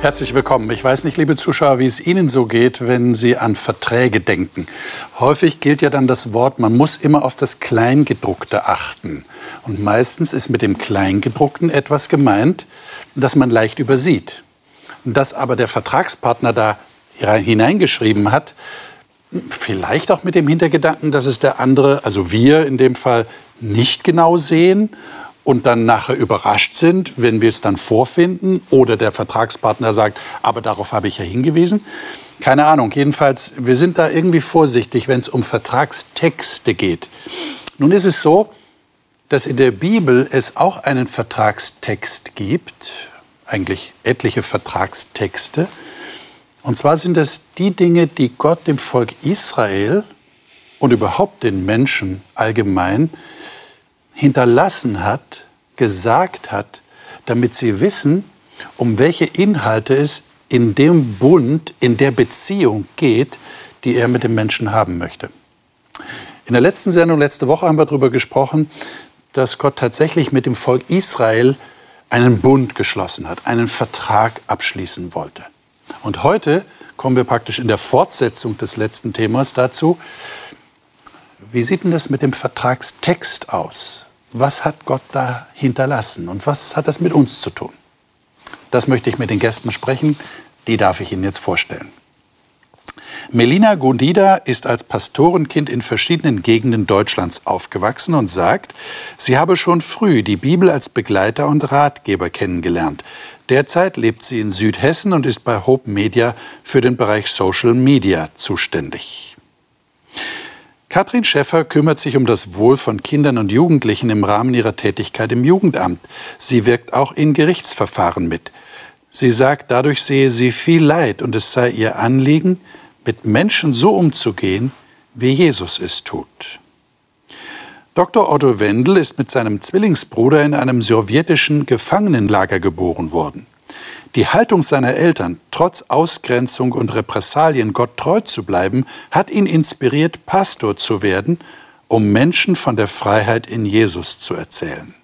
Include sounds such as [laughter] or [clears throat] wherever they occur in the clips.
Herzlich willkommen. Ich weiß nicht, liebe Zuschauer, wie es Ihnen so geht, wenn Sie an Verträge denken. Häufig gilt ja dann das Wort, man muss immer auf das Kleingedruckte achten. Und meistens ist mit dem Kleingedruckten etwas gemeint, das man leicht übersieht. Dass aber der Vertragspartner da hineingeschrieben hat, vielleicht auch mit dem Hintergedanken, dass es der andere, also wir in dem Fall, nicht genau sehen und dann nachher überrascht sind, wenn wir es dann vorfinden oder der Vertragspartner sagt, aber darauf habe ich ja hingewiesen. Keine Ahnung, jedenfalls, wir sind da irgendwie vorsichtig, wenn es um Vertragstexte geht. Nun ist es so, dass in der Bibel es auch einen Vertragstext gibt, eigentlich etliche Vertragstexte. Und zwar sind das die Dinge, die Gott dem Volk Israel und überhaupt den Menschen allgemein hinterlassen hat, gesagt hat, damit sie wissen, um welche Inhalte es in dem Bund, in der Beziehung geht, die er mit dem Menschen haben möchte. In der letzten Sendung, letzte Woche, haben wir darüber gesprochen, dass Gott tatsächlich mit dem Volk Israel einen Bund geschlossen hat, einen Vertrag abschließen wollte. Und heute kommen wir praktisch in der Fortsetzung des letzten Themas dazu, wie sieht denn das mit dem Vertragstext aus? Was hat Gott da hinterlassen und was hat das mit uns zu tun? Das möchte ich mit den Gästen sprechen, die darf ich Ihnen jetzt vorstellen. Melina Gundida ist als Pastorenkind in verschiedenen Gegenden Deutschlands aufgewachsen und sagt, sie habe schon früh die Bibel als Begleiter und Ratgeber kennengelernt. Derzeit lebt sie in Südhessen und ist bei Hope Media für den Bereich Social Media zuständig. Katrin Schäffer kümmert sich um das Wohl von Kindern und Jugendlichen im Rahmen ihrer Tätigkeit im Jugendamt. Sie wirkt auch in Gerichtsverfahren mit. Sie sagt, dadurch sehe sie viel Leid und es sei ihr Anliegen, mit Menschen so umzugehen, wie Jesus es tut. Dr. Otto Wendel ist mit seinem Zwillingsbruder in einem sowjetischen Gefangenenlager geboren worden. Die Haltung seiner Eltern, trotz Ausgrenzung und Repressalien Gott treu zu bleiben, hat ihn inspiriert, Pastor zu werden, um Menschen von der Freiheit in Jesus zu erzählen.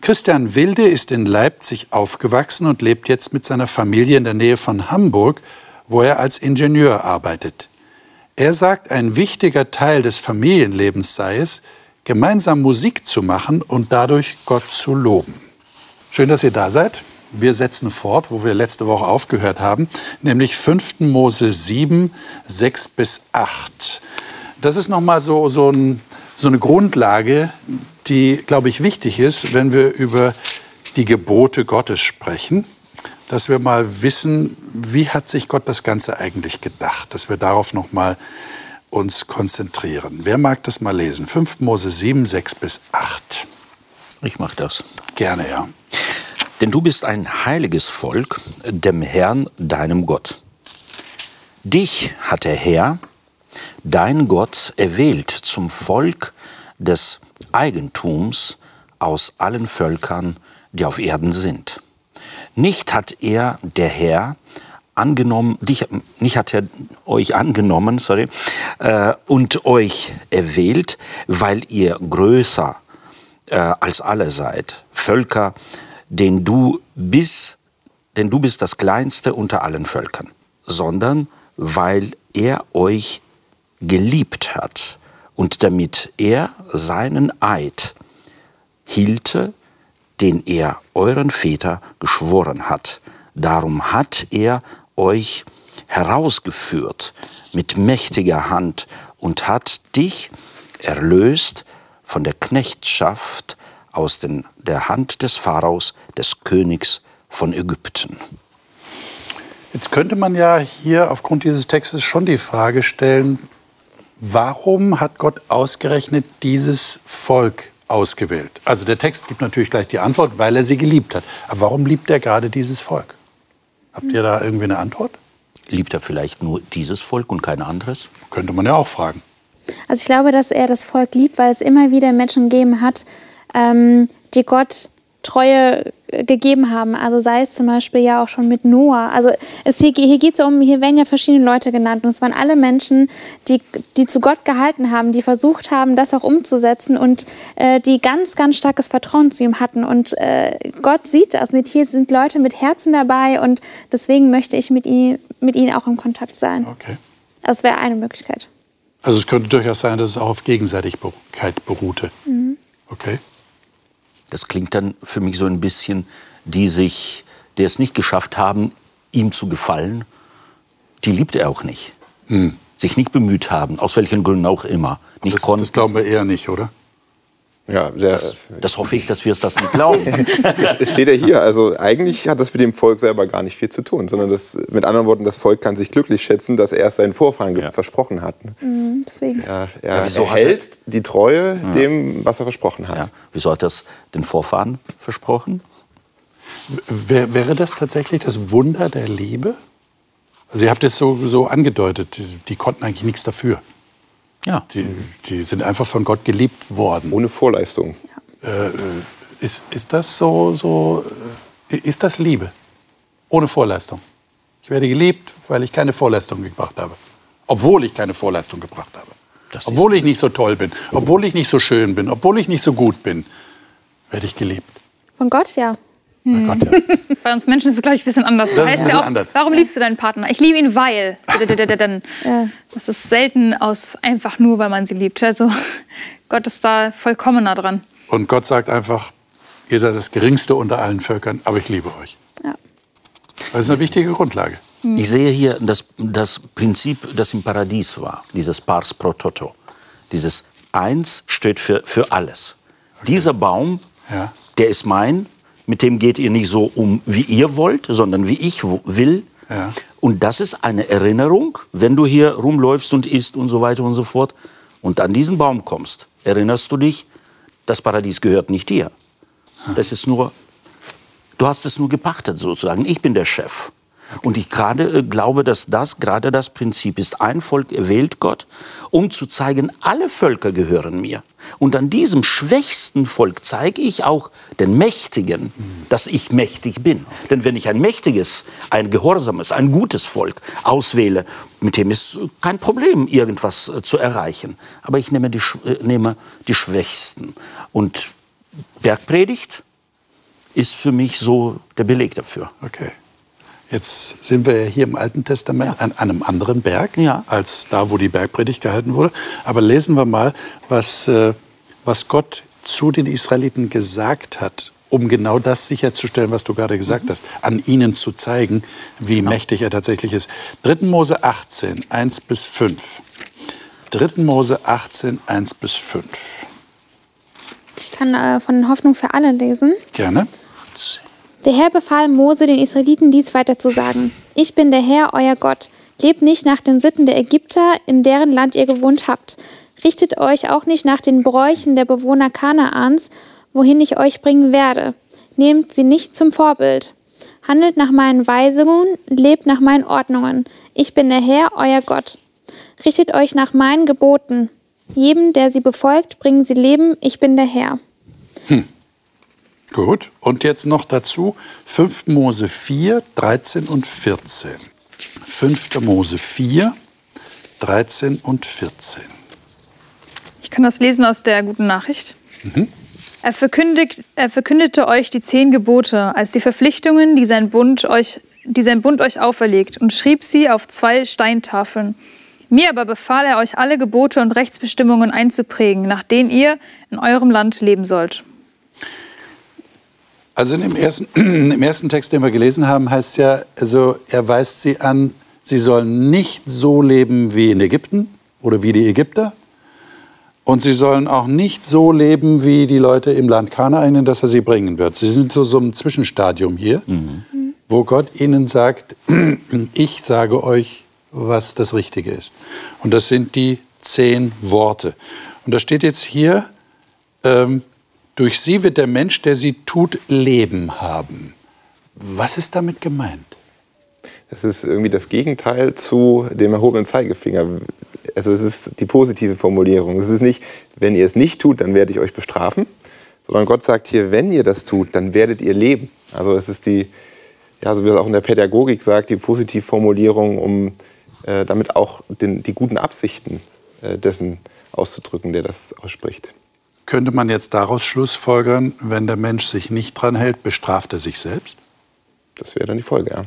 Christian Wilde ist in Leipzig aufgewachsen und lebt jetzt mit seiner Familie in der Nähe von Hamburg, wo er als Ingenieur arbeitet. Er sagt, ein wichtiger Teil des Familienlebens sei es, gemeinsam Musik zu machen und dadurch Gott zu loben. Schön, dass ihr da seid. Wir setzen fort, wo wir letzte Woche aufgehört haben, nämlich 5. Mose 7, 6 bis 8. Das ist nochmal so, so, ein, so eine Grundlage, die, glaube ich, wichtig ist, wenn wir über die Gebote Gottes sprechen, dass wir mal wissen, wie hat sich Gott das Ganze eigentlich gedacht, dass wir darauf nochmal uns konzentrieren. Wer mag das mal lesen? 5. Mose 7, 6 bis 8. Ich mache das. Gerne, ja. Denn du bist ein heiliges Volk, dem Herrn, deinem Gott. Dich hat der Herr, dein Gott, erwählt zum Volk des Eigentums aus allen Völkern, die auf Erden sind. Nicht hat er, der Herr, angenommen, dich, nicht hat er euch angenommen, sorry, äh, und euch erwählt, weil ihr größer äh, als alle seid. Völker, den du bist, denn du bist das Kleinste unter allen Völkern, sondern weil er euch geliebt hat und damit er seinen Eid hielte, den er euren Väter geschworen hat. Darum hat er euch herausgeführt mit mächtiger Hand und hat dich erlöst von der Knechtschaft aus den, der Hand des Pharaos, des Königs von Ägypten. Jetzt könnte man ja hier aufgrund dieses Textes schon die Frage stellen, warum hat Gott ausgerechnet dieses Volk ausgewählt? Also der Text gibt natürlich gleich die Antwort, weil er sie geliebt hat. Aber warum liebt er gerade dieses Volk? Habt ihr da irgendwie eine Antwort? Liebt er vielleicht nur dieses Volk und kein anderes? Könnte man ja auch fragen. Also ich glaube, dass er das Volk liebt, weil es immer wieder Menschen gegeben hat, ähm, die Gott treue äh, gegeben haben. Also sei es zum Beispiel ja auch schon mit Noah. Also es hier, hier geht es um, hier werden ja verschiedene Leute genannt und es waren alle Menschen, die, die zu Gott gehalten haben, die versucht haben, das auch umzusetzen und äh, die ganz, ganz starkes Vertrauen zu ihm hatten. Und äh, Gott sieht das. Und hier sind Leute mit Herzen dabei und deswegen möchte ich mit, ihm, mit ihnen auch in Kontakt sein. Okay. Das wäre eine Möglichkeit. Also es könnte durchaus sein, dass es auch auf Gegenseitigkeit beruhte. Mhm. Okay. Das klingt dann für mich so ein bisschen, die sich, die es nicht geschafft haben, ihm zu gefallen, die liebt er auch nicht. Hm. Sich nicht bemüht haben, aus welchen Gründen auch immer. Nicht Das, konnten. das glauben wir eher nicht, oder? Ja, der, Das, das hoffe ich, dass wir es das nicht glauben. [laughs] es steht ja hier. Also eigentlich hat das mit dem Volk selber gar nicht viel zu tun, sondern das, mit anderen Worten, das Volk kann sich glücklich schätzen, dass er es seinen Vorfahren ge- versprochen hat. Mhm, deswegen. Er, er, Ja, wieso er hat er- hält die Treue dem, was er versprochen hat. ja. Wieso hat er es den Vorfahren versprochen? Wär, wäre das tatsächlich das Wunder der Liebe? Also ihr habt es so, so angedeutet, die konnten eigentlich nichts dafür. Ja. Die, die sind einfach von Gott geliebt worden. Ohne Vorleistung. Ist, ist das so, so, äh, ist das Liebe? Ohne Vorleistung. Ich werde geliebt, weil ich keine Vorleistung gebracht habe. Obwohl ich keine Vorleistung gebracht habe. Das obwohl ich nicht so toll bin, obwohl ich nicht so schön bin, obwohl ich nicht so gut bin, werde ich geliebt. Von Gott, ja. Na Gott, ja. [laughs] Bei uns Menschen ist es, glaube ich, ein bisschen anders. Das ist ein heißt bisschen ja auch, anders. Warum liebst du deinen Partner? Ich liebe ihn, weil. Das ist selten aus einfach nur, weil man sie liebt. Also Gott ist da vollkommener dran. Und Gott sagt einfach, ihr seid das Geringste unter allen Völkern, aber ich liebe euch. ja. Das ist eine wichtige Grundlage. Ich sehe hier das, das Prinzip, das im Paradies war, dieses Pars pro toto. Dieses Eins steht für, für alles. Dieser Baum, Ja. der ist mein, mit dem geht ihr nicht so um, wie ihr wollt, sondern wie ich will. Ja. Und das ist eine Erinnerung, wenn du hier rumläufst und isst und so weiter und so fort und an diesen Baum kommst, erinnerst du dich, das Paradies gehört nicht dir. Das ist nur Du hast es nur gepachtet sozusagen. Ich bin der Chef. Und ich gerade äh, glaube, dass das gerade das Prinzip ist. Ein Volk erwählt Gott, um zu zeigen, alle Völker gehören mir. Und an diesem schwächsten Volk zeige ich auch den Mächtigen, dass ich mächtig bin. Denn wenn ich ein mächtiges, ein gehorsames, ein gutes Volk auswähle, mit dem ist kein Problem, irgendwas äh, zu erreichen. Aber ich nehme die, äh, nehme die Schwächsten. Und Bergpredigt ist für mich so der Beleg dafür. Okay. Jetzt sind wir ja hier im Alten Testament an einem anderen Berg Ja. als da, wo die Bergpredigt gehalten wurde. Aber lesen wir mal, was, äh, was Gott zu den Israeliten gesagt hat, um genau das sicherzustellen, was du gerade gesagt Mhm. hast, an ihnen zu zeigen, wie mächtig er tatsächlich ist. 3. Mose 18, 1 bis 5. 3. Mose 18, 1 bis 5. Ich kann äh, von Hoffnung für alle lesen. Gerne. Der Herr befahl Mose, den Israeliten dies weiter zu sagen. Ich bin der Herr, euer Gott. Lebt nicht nach den Sitten der Ägypter, in deren Land ihr gewohnt habt. Richtet euch auch nicht nach den Bräuchen der Bewohner Kanaans, wohin ich euch bringen werde. Nehmt sie nicht zum Vorbild. Handelt nach meinen Weisungen, lebt nach meinen Ordnungen. Ich bin der Herr, euer Gott. Richtet euch nach meinen Geboten. Jedem, der sie befolgt, bringen sie Leben. Ich bin der Herr. Gut. Und jetzt noch dazu 5. Mose 4, 13 und 14. 5. Mose 4, 13 und 14. Ich kann das lesen aus der guten Nachricht. Er, verkündigt, er verkündete euch die zehn Gebote als die Verpflichtungen, die sein, Bund euch, die sein Bund euch auferlegt, und schrieb sie auf zwei Steintafeln. Mir aber befahl er euch alle Gebote und Rechtsbestimmungen einzuprägen, nach denen ihr in eurem Land leben sollt. Also in dem ersten, [clears throat] im ersten Text, den wir gelesen haben, heißt ja, also er weist sie an, sie sollen nicht so leben wie in Ägypten oder wie die Ägypter. Und sie sollen auch nicht so leben wie die Leute im Land Kanaan, in das er sie bringen wird. Sie sind zu so einem Zwischenstadium hier, wo Gott ihnen sagt, [clears throat] ich sage euch, was das Richtige ist. Und das sind die zehn Worte. Und da steht jetzt hier, ähm, durch sie wird der Mensch, der sie tut, Leben haben. Was ist damit gemeint? Es ist irgendwie das Gegenteil zu dem erhobenen Zeigefinger. Also es ist die positive Formulierung. Es ist nicht, wenn ihr es nicht tut, dann werde ich euch bestrafen, sondern Gott sagt hier, wenn ihr das tut, dann werdet ihr leben. Also es ist die, ja, so wie es auch in der Pädagogik sagt, die Positivformulierung, um äh, damit auch den, die guten Absichten äh, dessen auszudrücken, der das ausspricht. Könnte man jetzt daraus schlussfolgern, wenn der Mensch sich nicht dran hält, bestraft er sich selbst? Das wäre dann die Folge, ja.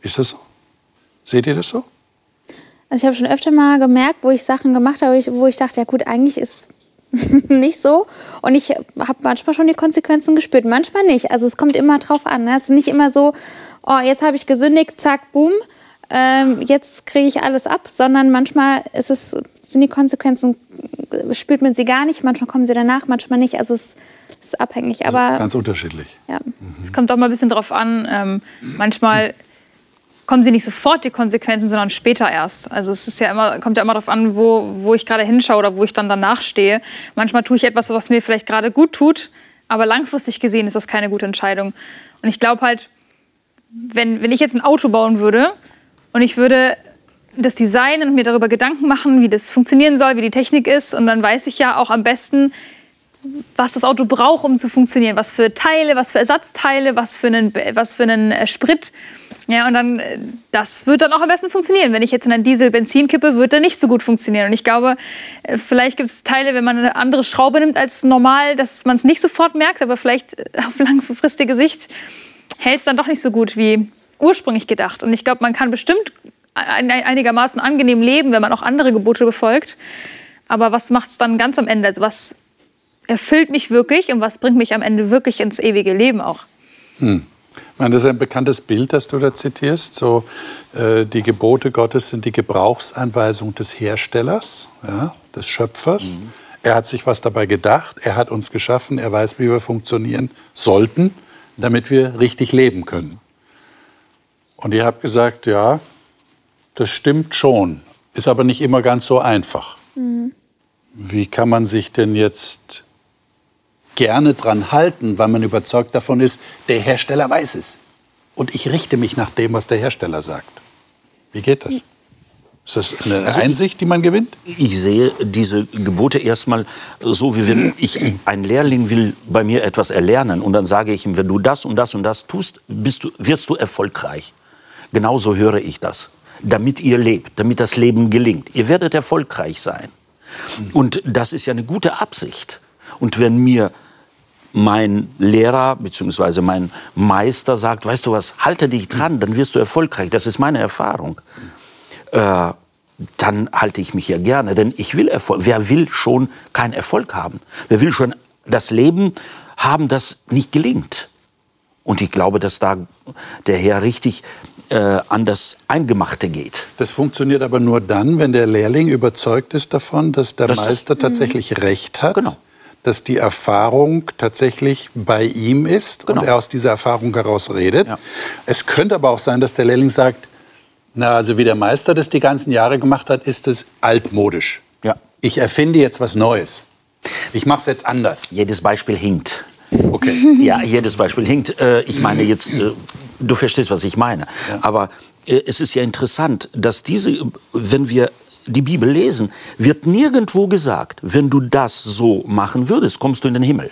Ist das so? Seht ihr das so? Also ich habe schon öfter mal gemerkt, wo ich Sachen gemacht habe, wo ich dachte, ja gut, eigentlich ist [laughs] nicht so. Und ich habe manchmal schon die Konsequenzen gespürt, manchmal nicht. Also es kommt immer drauf an. Ne? Es ist nicht immer so, oh, jetzt habe ich gesündigt, zack, boom, ähm, jetzt kriege ich alles ab, sondern manchmal ist es, sind die Konsequenzen, spürt man sie gar nicht, manchmal kommen sie danach, manchmal nicht. Also es ist abhängig. Aber also ganz unterschiedlich. Ja. Es kommt auch mal ein bisschen drauf an. Ähm, manchmal kommen sie nicht sofort die Konsequenzen, sondern später erst. Also es ist ja immer, kommt ja immer darauf an, wo, wo ich gerade hinschaue oder wo ich dann danach stehe. Manchmal tue ich etwas, was mir vielleicht gerade gut tut, aber langfristig gesehen ist das keine gute Entscheidung. Und ich glaube halt, wenn, wenn ich jetzt ein Auto bauen würde und ich würde das designen und mir darüber Gedanken machen, wie das funktionieren soll, wie die Technik ist, und dann weiß ich ja auch am besten, was das Auto braucht, um zu funktionieren. Was für Teile, was für Ersatzteile, was für einen, was für einen äh, Sprit. Ja, und dann, äh, das wird dann auch am besten funktionieren. Wenn ich jetzt in einen Diesel Benzin kippe, wird der nicht so gut funktionieren. Und ich glaube, äh, vielleicht gibt es Teile, wenn man eine andere Schraube nimmt als normal, dass man es nicht sofort merkt, aber vielleicht auf langfristige Sicht hält es dann doch nicht so gut wie ursprünglich gedacht. Und ich glaube, man kann bestimmt einigermaßen angenehm leben, wenn man auch andere Gebote befolgt. Aber was macht es dann ganz am Ende? Also was erfüllt mich wirklich und was bringt mich am Ende wirklich ins ewige Leben auch. Hm. Ich meine, das ist ein bekanntes Bild, das du da zitierst. So, äh, die Gebote Gottes sind die Gebrauchsanweisung des Herstellers, ja, des Schöpfers. Mhm. Er hat sich was dabei gedacht, er hat uns geschaffen, er weiß, wie wir funktionieren sollten, damit wir richtig leben können. Und ihr habt gesagt, ja, das stimmt schon, ist aber nicht immer ganz so einfach. Mhm. Wie kann man sich denn jetzt gerne dran halten, weil man überzeugt davon ist, der Hersteller weiß es. Und ich richte mich nach dem, was der Hersteller sagt. Wie geht das? Ist das eine also Einsicht, die man gewinnt? Ich sehe diese Gebote erstmal so, wie wenn ich ein Lehrling will bei mir etwas erlernen und dann sage ich ihm, wenn du das und das und das tust, bist du, wirst du erfolgreich. Genauso höre ich das. Damit ihr lebt, damit das Leben gelingt. Ihr werdet erfolgreich sein. Und das ist ja eine gute Absicht. Und wenn mir mein Lehrer bzw. mein Meister sagt, weißt du was, halte dich dran, dann wirst du erfolgreich. Das ist meine Erfahrung. Äh, dann halte ich mich ja gerne, denn ich will Erfolg. Wer will schon keinen Erfolg haben? Wer will schon das Leben haben, das nicht gelingt? Und ich glaube, dass da der Herr richtig äh, an das Eingemachte geht. Das funktioniert aber nur dann, wenn der Lehrling überzeugt ist davon, dass der das Meister ist, tatsächlich Recht hat. Genau dass die Erfahrung tatsächlich bei ihm ist genau. und er aus dieser Erfahrung heraus redet. Ja. Es könnte aber auch sein, dass der Lehrling sagt, na, also wie der Meister das die ganzen Jahre gemacht hat, ist es altmodisch. Ja. Ich erfinde jetzt was Neues. Ich mache es jetzt anders. Jedes Beispiel hinkt. Okay. [laughs] Ja, jedes Beispiel hinkt. Äh, ich meine jetzt, äh, du verstehst, was ich meine. Ja. Aber äh, es ist ja interessant, dass diese, wenn wir die Bibel lesen, wird nirgendwo gesagt, wenn du das so machen würdest, kommst du in den Himmel.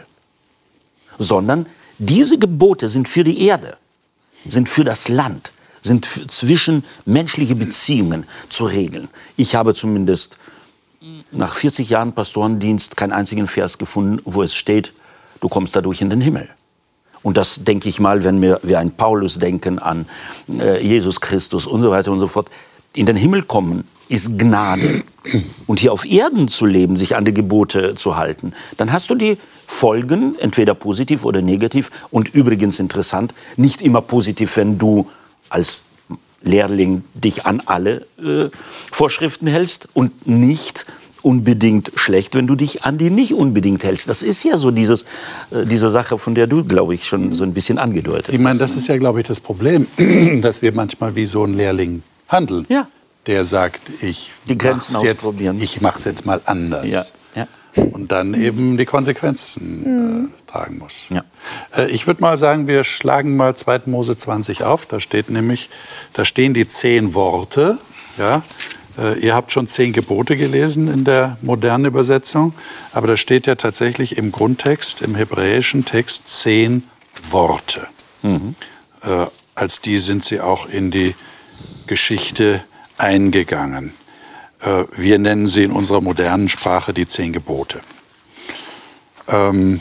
Sondern diese Gebote sind für die Erde, sind für das Land, sind zwischen menschliche Beziehungen zu regeln. Ich habe zumindest nach 40 Jahren Pastorendienst keinen einzigen Vers gefunden, wo es steht, du kommst dadurch in den Himmel. Und das denke ich mal, wenn wir, wir an Paulus denken, an äh, Jesus Christus und so weiter und so fort. In den Himmel kommen ist Gnade. Und hier auf Erden zu leben, sich an die Gebote zu halten, dann hast du die Folgen, entweder positiv oder negativ. Und übrigens interessant, nicht immer positiv, wenn du als Lehrling dich an alle äh, Vorschriften hältst und nicht unbedingt schlecht, wenn du dich an die nicht unbedingt hältst. Das ist ja so dieses, äh, diese Sache, von der du, glaube ich, schon so ein bisschen angedeutet hast. Ich meine, das ist ja, glaube ich, das Problem, [clears throat] dass wir manchmal wie so ein Lehrling handeln. Ja der sagt, ich die Grenzen jetzt, ich mache es jetzt mal anders. Ja. Ja. Und dann eben die Konsequenzen mhm. äh, tragen muss. Ja. Äh, ich würde mal sagen, wir schlagen mal 2. Mose 20 auf. Da steht nämlich, da stehen die zehn Worte. Ja. Äh, ihr habt schon zehn Gebote gelesen in der modernen Übersetzung, aber da steht ja tatsächlich im Grundtext, im hebräischen Text zehn Worte. Äh, als die sind sie auch in die Geschichte eingegangen. Äh, wir nennen sie in unserer modernen Sprache die zehn Gebote. Ähm,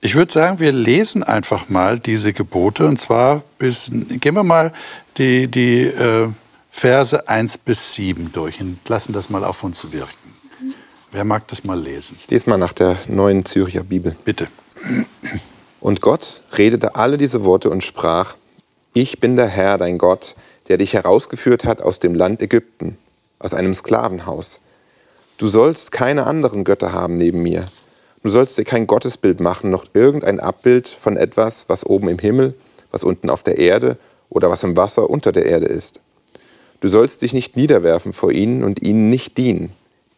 ich würde sagen, wir lesen einfach mal diese Gebote und zwar bis, gehen wir mal die, die äh, Verse 1 bis 7 durch und lassen das mal auf uns wirken. Wer mag das mal lesen? Ich lese mal nach der neuen Zürcher Bibel. Bitte. Und Gott redete alle diese Worte und sprach, ich bin der Herr, dein Gott, der dich herausgeführt hat aus dem Land Ägypten, aus einem Sklavenhaus. Du sollst keine anderen Götter haben neben mir. Du sollst dir kein Gottesbild machen, noch irgendein Abbild von etwas, was oben im Himmel, was unten auf der Erde oder was im Wasser unter der Erde ist. Du sollst dich nicht niederwerfen vor ihnen und ihnen nicht dienen.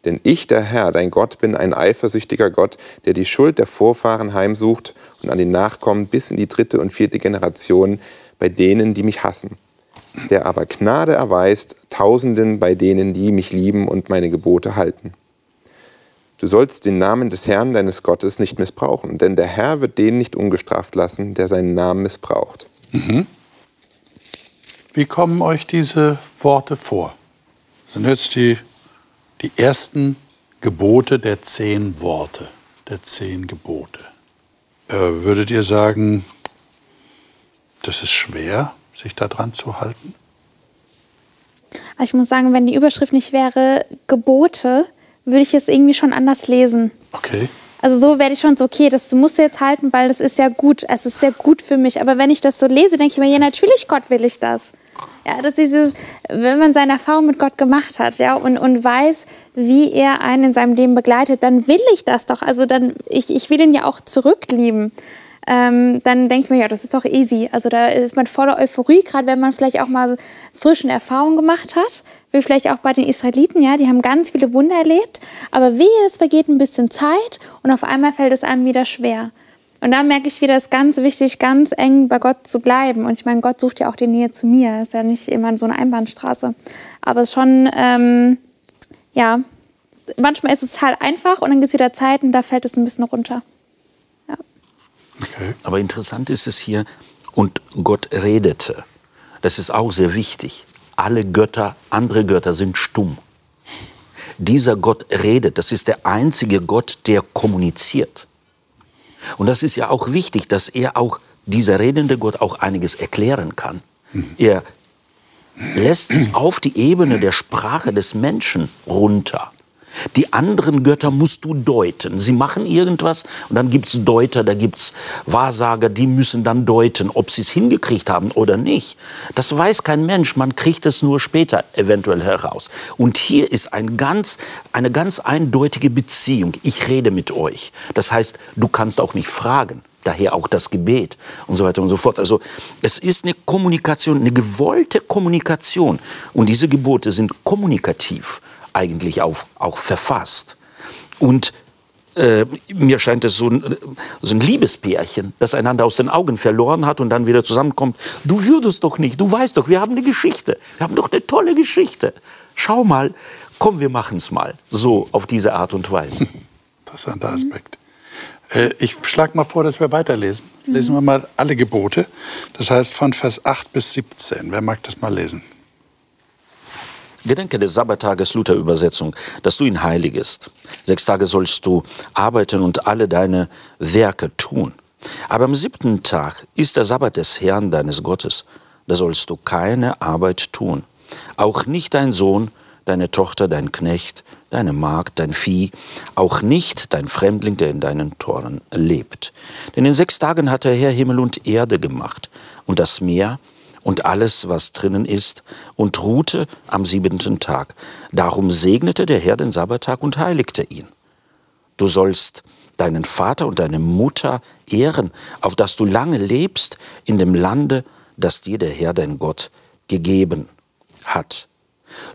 Denn ich, der Herr, dein Gott, bin ein eifersüchtiger Gott, der die Schuld der Vorfahren heimsucht und an den Nachkommen bis in die dritte und vierte Generation bei denen, die mich hassen. Der aber Gnade erweist Tausenden bei denen, die mich lieben und meine Gebote halten. Du sollst den Namen des Herrn deines Gottes nicht missbrauchen, denn der Herr wird den nicht ungestraft lassen, der seinen Namen missbraucht. Mhm. Wie kommen euch diese Worte vor? Das sind jetzt die, die ersten Gebote der zehn Worte, der zehn Gebote. Äh, würdet ihr sagen, das ist schwer, sich daran zu halten? Also ich muss sagen, wenn die Überschrift nicht wäre Gebote, würde ich es irgendwie schon anders lesen. Okay. Also so werde ich schon so, okay, das musst du jetzt halten, weil das ist ja gut, es ist sehr gut für mich. Aber wenn ich das so lese, denke ich mir, ja, natürlich, Gott will ich das. Ja, das ist dieses, wenn man seine Erfahrung mit Gott gemacht hat, ja, und, und weiß, wie er einen in seinem Leben begleitet, dann will ich das doch. Also dann, ich, ich will ihn ja auch zurücklieben ähm, dann denke ich mir, ja, das ist doch easy. Also da ist man voller Euphorie, gerade wenn man vielleicht auch mal frischen Erfahrungen gemacht hat, wie vielleicht auch bei den Israeliten, ja, die haben ganz viele Wunder erlebt, aber wehe, es vergeht ein bisschen Zeit und auf einmal fällt es einem wieder schwer. Und da merke ich wieder, es ist ganz wichtig, ganz eng bei Gott zu bleiben. Und ich meine, Gott sucht ja auch die Nähe zu mir. Ist ja nicht immer so eine Einbahnstraße. Aber es ist schon, ähm, ja, manchmal ist es halt einfach und dann gibt es wieder Zeiten, da fällt es ein bisschen runter. Okay. Aber interessant ist es hier, und Gott redete. Das ist auch sehr wichtig. Alle Götter, andere Götter sind stumm. Dieser Gott redet. Das ist der einzige Gott, der kommuniziert. Und das ist ja auch wichtig, dass er auch, dieser redende Gott, auch einiges erklären kann. Mhm. Er lässt sich auf die Ebene der Sprache des Menschen runter. Die anderen Götter musst du deuten. Sie machen irgendwas und dann gibt es Deuter, da gibt es Wahrsager, die müssen dann deuten, ob sie es hingekriegt haben oder nicht. Das weiß kein Mensch, man kriegt es nur später eventuell heraus. Und hier ist ein ganz, eine ganz eindeutige Beziehung. Ich rede mit euch. Das heißt, du kannst auch nicht fragen daher auch das Gebet und so weiter und so fort. Also es ist eine Kommunikation, eine gewollte Kommunikation und diese Gebote sind kommunikativ eigentlich auch, auch verfasst. Und äh, mir scheint es so ein, so ein Liebespärchen, das einander aus den Augen verloren hat und dann wieder zusammenkommt. Du würdest doch nicht, du weißt doch, wir haben eine Geschichte. Wir haben doch eine tolle Geschichte. Schau mal, komm, wir machen es mal. So, auf diese Art und Weise. Interessanter Aspekt. Äh, ich schlage mal vor, dass wir weiterlesen. Lesen wir mal alle Gebote. Das heißt von Vers 8 bis 17. Wer mag das mal lesen? Gedenke des Sabbattages, Luther-Übersetzung, dass du ihn heiligest. Sechs Tage sollst du arbeiten und alle deine Werke tun. Aber am siebten Tag ist der Sabbat des Herrn deines Gottes. Da sollst du keine Arbeit tun. Auch nicht dein Sohn, deine Tochter, dein Knecht, deine Magd, dein Vieh, auch nicht dein Fremdling, der in deinen Toren lebt. Denn in sechs Tagen hat der Herr Himmel und Erde gemacht und das Meer und alles, was drinnen ist, und ruhte am siebenten Tag. Darum segnete der Herr den Sabbattag und heiligte ihn. Du sollst deinen Vater und deine Mutter ehren, auf dass du lange lebst in dem Lande, das dir der Herr dein Gott gegeben hat.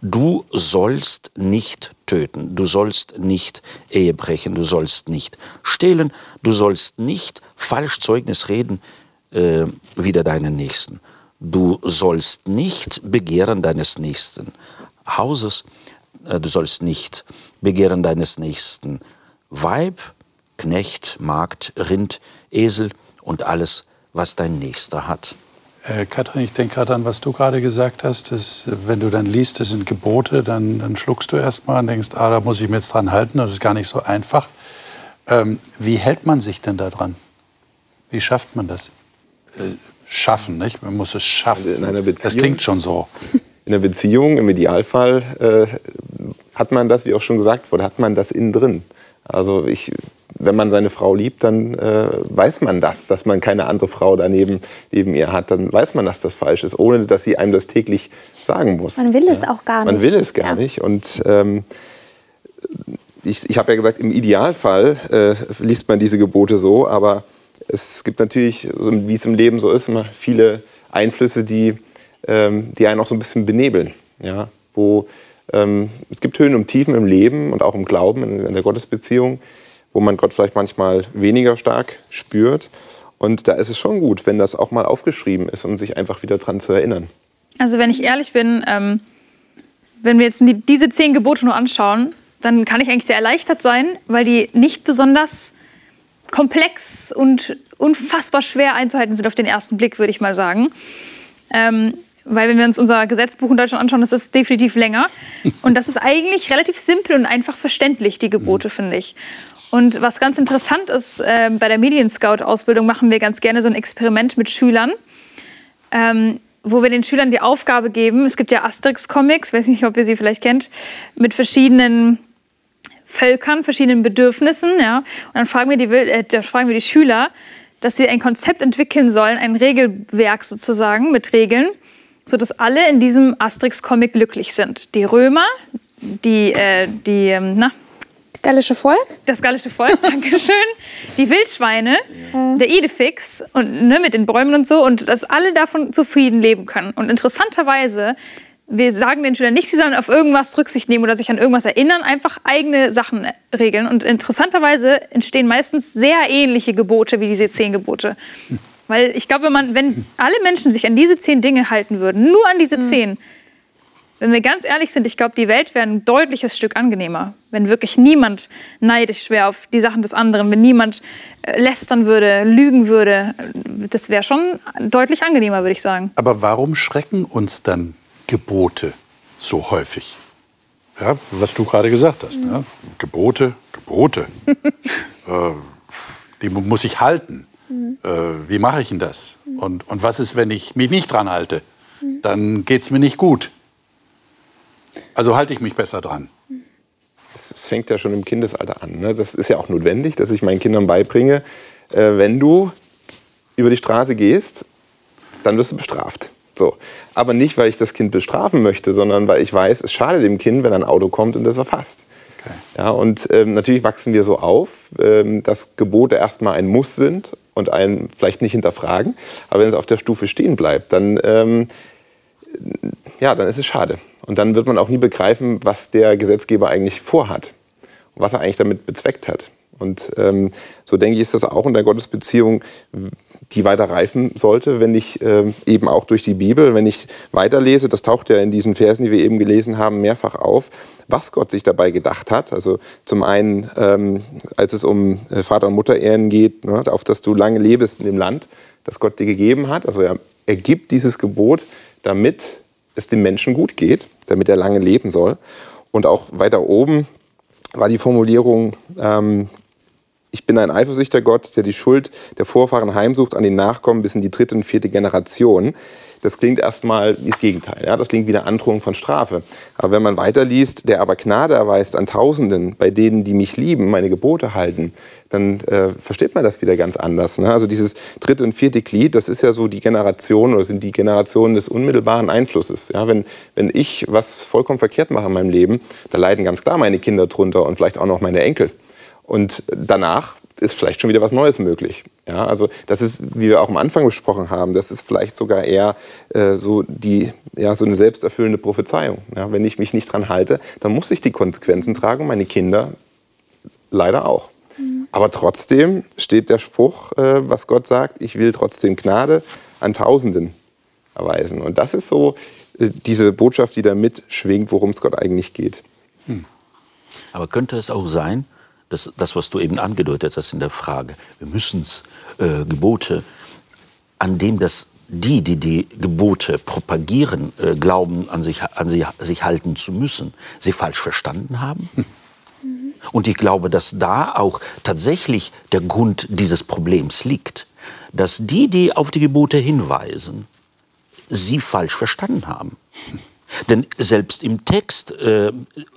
Du sollst nicht töten, du sollst nicht Ehe brechen, du sollst nicht stehlen, du sollst nicht Falschzeugnis reden äh, wider deinen Nächsten. Du sollst nicht begehren deines nächsten Hauses, äh, du sollst nicht begehren deines nächsten Weib, Knecht, Magd, Rind, Esel und alles, was dein Nächster hat. Äh, Katrin, ich denke gerade an, was du gerade gesagt hast. Dass, wenn du dann liest, das sind Gebote, dann, dann schluckst du erst mal und denkst, ah, da muss ich mir jetzt dran halten. Das ist gar nicht so einfach. Ähm, wie hält man sich denn da dran? Wie schafft man das? Schaffen, nicht? Man muss es schaffen. In einer Beziehung, das klingt schon so. [laughs] In einer Beziehung, im Idealfall, äh, hat man das, wie auch schon gesagt wurde, hat man das innen drin. Also ich, wenn man seine Frau liebt, dann äh, weiß man das, dass man keine andere Frau daneben neben ihr hat. Dann weiß man, dass das falsch ist, ohne dass sie einem das täglich sagen muss. Man will ja. es auch gar nicht. Man will es gar ja. nicht. Und ähm, ich, ich habe ja gesagt, im Idealfall äh, liest man diese Gebote so, aber es gibt natürlich, wie es im Leben so ist, immer viele Einflüsse, die, ähm, die einen auch so ein bisschen benebeln. Ja? Wo, ähm, es gibt Höhen und Tiefen im Leben und auch im Glauben, in, in der Gottesbeziehung, wo man Gott vielleicht manchmal weniger stark spürt. Und da ist es schon gut, wenn das auch mal aufgeschrieben ist, um sich einfach wieder daran zu erinnern. Also wenn ich ehrlich bin, ähm, wenn wir jetzt diese zehn Gebote nur anschauen, dann kann ich eigentlich sehr erleichtert sein, weil die nicht besonders komplex und unfassbar schwer einzuhalten sind auf den ersten Blick, würde ich mal sagen. Ähm, weil wenn wir uns unser Gesetzbuch in Deutschland anschauen, das ist definitiv länger. [laughs] Und das ist eigentlich relativ simpel und einfach verständlich, die Gebote, mhm. finde ich. Und was ganz interessant ist, äh, bei der Medienscout-Ausbildung machen wir ganz gerne so ein Experiment mit Schülern, ähm, wo wir den Schülern die Aufgabe geben, es gibt ja Asterix-Comics, weiß nicht, ob ihr sie vielleicht kennt, mit verschiedenen Völkern, verschiedenen Bedürfnissen. Ja? Und dann fragen wir, die, äh, da fragen wir die Schüler, dass sie ein Konzept entwickeln sollen, ein Regelwerk sozusagen mit Regeln, sodass alle in diesem Asterix-Comic glücklich sind. Die Römer, die, äh, die ähm, na, gallische Volk? Das gallische Volk, [laughs] Dankeschön. Die Wildschweine, ja. der Idefix und ne, mit den Bäumen und so und dass alle davon zufrieden leben können. Und interessanterweise wir sagen den Schülern nicht, sie sollen auf irgendwas Rücksicht nehmen oder sich an irgendwas erinnern, einfach eigene Sachen regeln. Und interessanterweise entstehen meistens sehr ähnliche Gebote wie diese zehn Gebote. Weil ich glaube, wenn, man, wenn alle Menschen sich an diese zehn Dinge halten würden, nur an diese mhm. zehn, wenn wir ganz ehrlich sind, ich glaube, die Welt wäre ein deutliches Stück angenehmer. Wenn wirklich niemand neidisch wäre auf die Sachen des anderen, wenn niemand äh, lästern würde, lügen würde, das wäre schon deutlich angenehmer, würde ich sagen. Aber warum schrecken uns dann Gebote so häufig? Ja, was du gerade gesagt hast. Ne? Gebote, Gebote. [laughs] äh, die muss ich halten. Äh, wie mache ich denn das? Und, und was ist, wenn ich mich nicht dran halte? Dann geht es mir nicht gut. Also halte ich mich besser dran. Es fängt ja schon im Kindesalter an. Ne? Das ist ja auch notwendig, dass ich meinen Kindern beibringe, äh, wenn du über die Straße gehst, dann wirst du bestraft. So. Aber nicht, weil ich das Kind bestrafen möchte, sondern weil ich weiß, es schadet dem Kind, wenn ein Auto kommt und das erfasst. Okay. Ja, und ähm, natürlich wachsen wir so auf, ähm, dass Gebote erstmal ein Muss sind und einen vielleicht nicht hinterfragen. Aber wenn es auf der Stufe stehen bleibt, dann, ähm, ja, dann ist es schade. Und dann wird man auch nie begreifen, was der Gesetzgeber eigentlich vorhat und was er eigentlich damit bezweckt hat. Und ähm, so denke ich, ist das auch in der Gottesbeziehung die weiter reifen sollte, wenn ich äh, eben auch durch die Bibel, wenn ich weiterlese, das taucht ja in diesen Versen, die wir eben gelesen haben, mehrfach auf, was Gott sich dabei gedacht hat. Also zum einen, ähm, als es um äh, Vater- und Mutterehren geht, ne, auf dass du lange lebst in dem Land, das Gott dir gegeben hat. Also er, er gibt dieses Gebot, damit es dem Menschen gut geht, damit er lange leben soll. Und auch weiter oben war die Formulierung, ähm, ich bin ein eifersüchtiger Gott, der die Schuld der Vorfahren heimsucht an den Nachkommen bis in die dritte und vierte Generation. Das klingt erstmal wie das Gegenteil. Ja? Das klingt wie eine Androhung von Strafe. Aber wenn man weiterliest, der aber Gnade erweist an Tausenden, bei denen, die mich lieben, meine Gebote halten, dann äh, versteht man das wieder ganz anders. Ne? Also dieses dritte und vierte Glied, das ist ja so die Generation oder sind die Generationen des unmittelbaren Einflusses. Ja? Wenn, wenn ich was vollkommen verkehrt mache in meinem Leben, da leiden ganz klar meine Kinder drunter und vielleicht auch noch meine Enkel. Und danach ist vielleicht schon wieder was Neues möglich. Ja, also das ist, wie wir auch am Anfang besprochen haben, das ist vielleicht sogar eher äh, so, die, ja, so eine selbsterfüllende Prophezeiung. Ja, wenn ich mich nicht dran halte, dann muss ich die Konsequenzen tragen, meine Kinder leider auch. Mhm. Aber trotzdem steht der Spruch, äh, was Gott sagt, ich will trotzdem Gnade an Tausenden erweisen. Und das ist so äh, diese Botschaft, die da mitschwingt, worum es Gott eigentlich geht. Hm. Aber könnte es auch sein, das, das, was du eben angedeutet hast in der Frage. Wir müssen es, äh, Gebote. an dem das die, die die Gebote propagieren, äh, glauben, an sich, an sie, sich halten zu müssen, sie falsch verstanden haben? Und ich glaube, dass da auch tatsächlich der Grund dieses Problems liegt. Dass die, die auf die Gebote hinweisen, sie falsch verstanden haben. Denn selbst im Text, äh,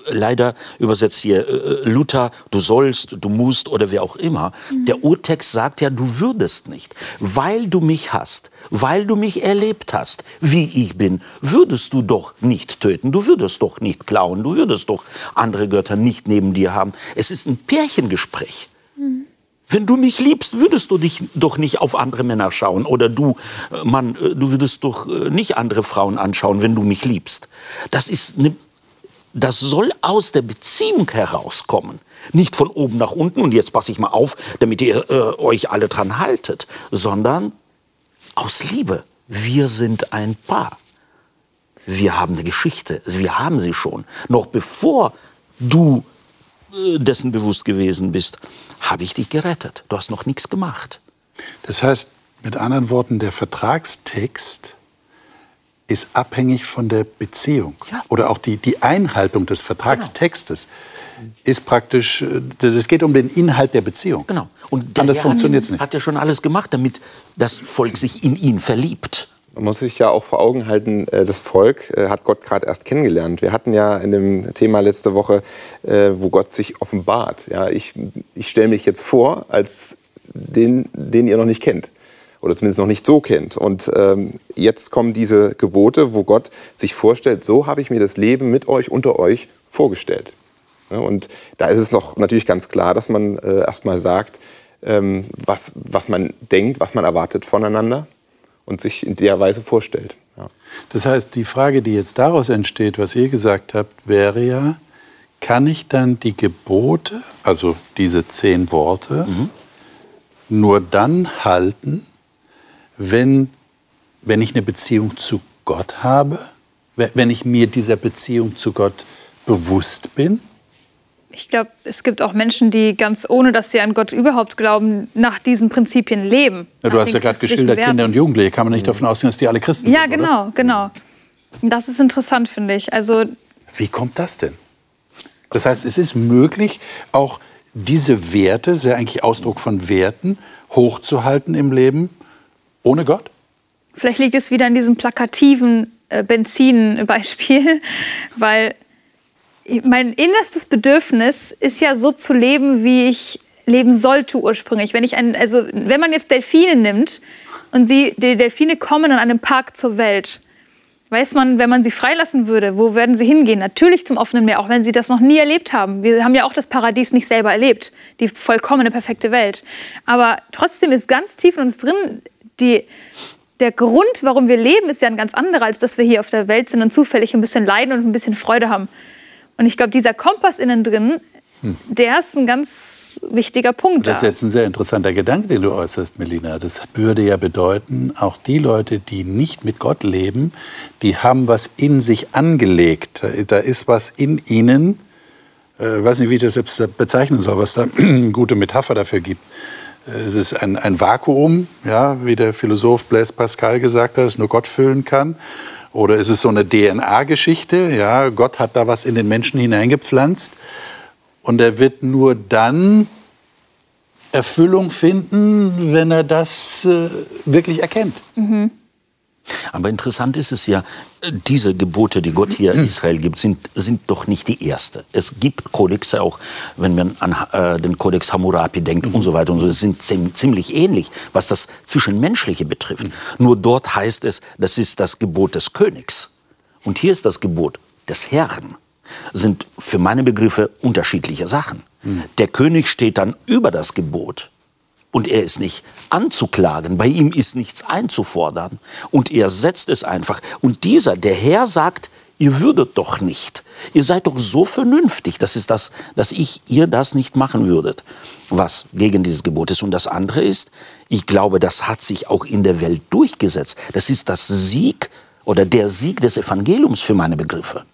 leider übersetzt hier äh, Luther, du sollst, du musst oder wer auch immer, mhm. der Urtext sagt ja, du würdest nicht, weil du mich hast, weil du mich erlebt hast, wie ich bin, würdest du doch nicht töten, du würdest doch nicht klauen, du würdest doch andere Götter nicht neben dir haben. Es ist ein Pärchengespräch. Mhm. Wenn du mich liebst, würdest du dich doch nicht auf andere Männer schauen. Oder du, äh, Mann, äh, du würdest doch äh, nicht andere Frauen anschauen, wenn du mich liebst. Das ist eine, das soll aus der Beziehung herauskommen. Nicht von oben nach unten und jetzt passe ich mal auf, damit ihr äh, euch alle dran haltet, sondern aus Liebe. Wir sind ein Paar. Wir haben eine Geschichte. Wir haben sie schon. Noch bevor du dessen bewusst gewesen bist, habe ich dich gerettet. Du hast noch nichts gemacht. Das heißt, mit anderen Worten, der Vertragstext ist abhängig von der Beziehung. Ja. Oder auch die, die Einhaltung des Vertragstextes genau. ist praktisch, es geht um den Inhalt der Beziehung. Genau. Und Anders funktioniert es nicht. Hat ja schon alles gemacht, damit das Volk sich in ihn verliebt. Man muss sich ja auch vor Augen halten, äh, das Volk äh, hat Gott gerade erst kennengelernt. Wir hatten ja in dem Thema letzte Woche, äh, wo Gott sich offenbart. Ja, ich ich stelle mich jetzt vor als den, den ihr noch nicht kennt oder zumindest noch nicht so kennt. Und ähm, jetzt kommen diese Gebote, wo Gott sich vorstellt, so habe ich mir das Leben mit euch, unter euch vorgestellt. Ja, und da ist es noch natürlich ganz klar, dass man äh, erstmal sagt, ähm, was, was man denkt, was man erwartet voneinander und sich in der Weise vorstellt. Ja. Das heißt, die Frage, die jetzt daraus entsteht, was ihr gesagt habt, wäre ja, kann ich dann die Gebote, also diese zehn Worte, mhm. nur dann halten, wenn, wenn ich eine Beziehung zu Gott habe, wenn ich mir dieser Beziehung zu Gott bewusst bin? Ich glaube, es gibt auch Menschen, die ganz ohne, dass sie an Gott überhaupt glauben, nach diesen Prinzipien leben. Ja, du hast ja gerade geschildert, Werten. Kinder und Jugendliche. Kann man nicht davon ausgehen, dass die alle Christen ja, sind? Ja, genau, oder? genau. Das ist interessant, finde ich. Also, Wie kommt das denn? Das heißt, es ist möglich, auch diese Werte, das ist ja eigentlich Ausdruck von Werten, hochzuhalten im Leben ohne Gott? Vielleicht liegt es wieder in diesem plakativen äh, Benzin-Beispiel, [laughs] weil mein innerstes Bedürfnis ist ja so zu leben, wie ich leben sollte ursprünglich. Wenn ich ein, also wenn man jetzt Delfine nimmt und sie, die Delfine kommen in einem Park zur Welt, weiß man, wenn man sie freilassen würde, wo werden sie hingehen? Natürlich zum offenen Meer, auch wenn sie das noch nie erlebt haben. Wir haben ja auch das Paradies nicht selber erlebt, die vollkommene, perfekte Welt. Aber trotzdem ist ganz tief in uns drin die, der Grund, warum wir leben, ist ja ein ganz anderer, als dass wir hier auf der Welt sind und zufällig ein bisschen leiden und ein bisschen Freude haben. Und ich glaube, dieser Kompass innen drin, hm. der ist ein ganz wichtiger Punkt. Das ist jetzt ein sehr interessanter Gedanke, den du äußerst, Melina. Das würde ja bedeuten, auch die Leute, die nicht mit Gott leben, die haben was in sich angelegt. Da ist was in ihnen, äh, weiß nicht, wie ich das selbst bezeichnen soll, was da eine [clears throat] gute Metapher dafür gibt. Es ist ein, ein Vakuum, ja, wie der Philosoph Blaise Pascal gesagt hat, das nur Gott füllen kann. Oder ist es so eine DNA-Geschichte? Ja, Gott hat da was in den Menschen hineingepflanzt und er wird nur dann Erfüllung finden, wenn er das äh, wirklich erkennt. Mhm. Aber interessant ist es ja, diese Gebote, die Gott hier Israel gibt, sind, sind doch nicht die erste. Es gibt Kodexe auch, wenn man an äh, den Kodex Hammurabi denkt und so weiter und so, sind ziemlich ähnlich, was das Zwischenmenschliche betrifft. Nur dort heißt es, das ist das Gebot des Königs. Und hier ist das Gebot des Herrn. Sind für meine Begriffe unterschiedliche Sachen. Der König steht dann über das Gebot. Und er ist nicht anzuklagen, bei ihm ist nichts einzufordern. Und er setzt es einfach. Und dieser, der Herr sagt, ihr würdet doch nicht. Ihr seid doch so vernünftig, das ist das, dass ich ihr das nicht machen würdet, was gegen dieses Gebot ist. Und das andere ist, ich glaube, das hat sich auch in der Welt durchgesetzt. Das ist das Sieg oder der Sieg des Evangeliums für meine Begriffe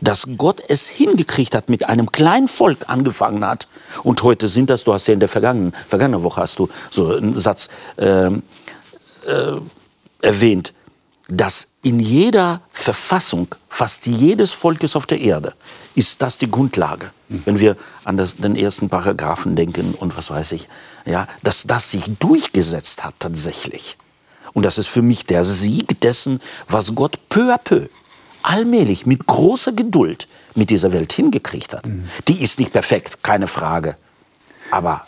dass Gott es hingekriegt hat, mit einem kleinen Volk angefangen hat. Und heute sind das, du hast ja in der vergangenen, vergangenen Woche hast du so einen Satz, äh, äh, erwähnt, dass in jeder Verfassung fast jedes Volkes auf der Erde ist das die Grundlage. Mhm. Wenn wir an das, den ersten Paragraphen denken und was weiß ich, ja, dass das sich durchgesetzt hat tatsächlich. Und das ist für mich der Sieg dessen, was Gott peu à peu, allmählich, mit großer Geduld mit dieser Welt hingekriegt hat. Mhm. Die ist nicht perfekt, keine Frage. Aber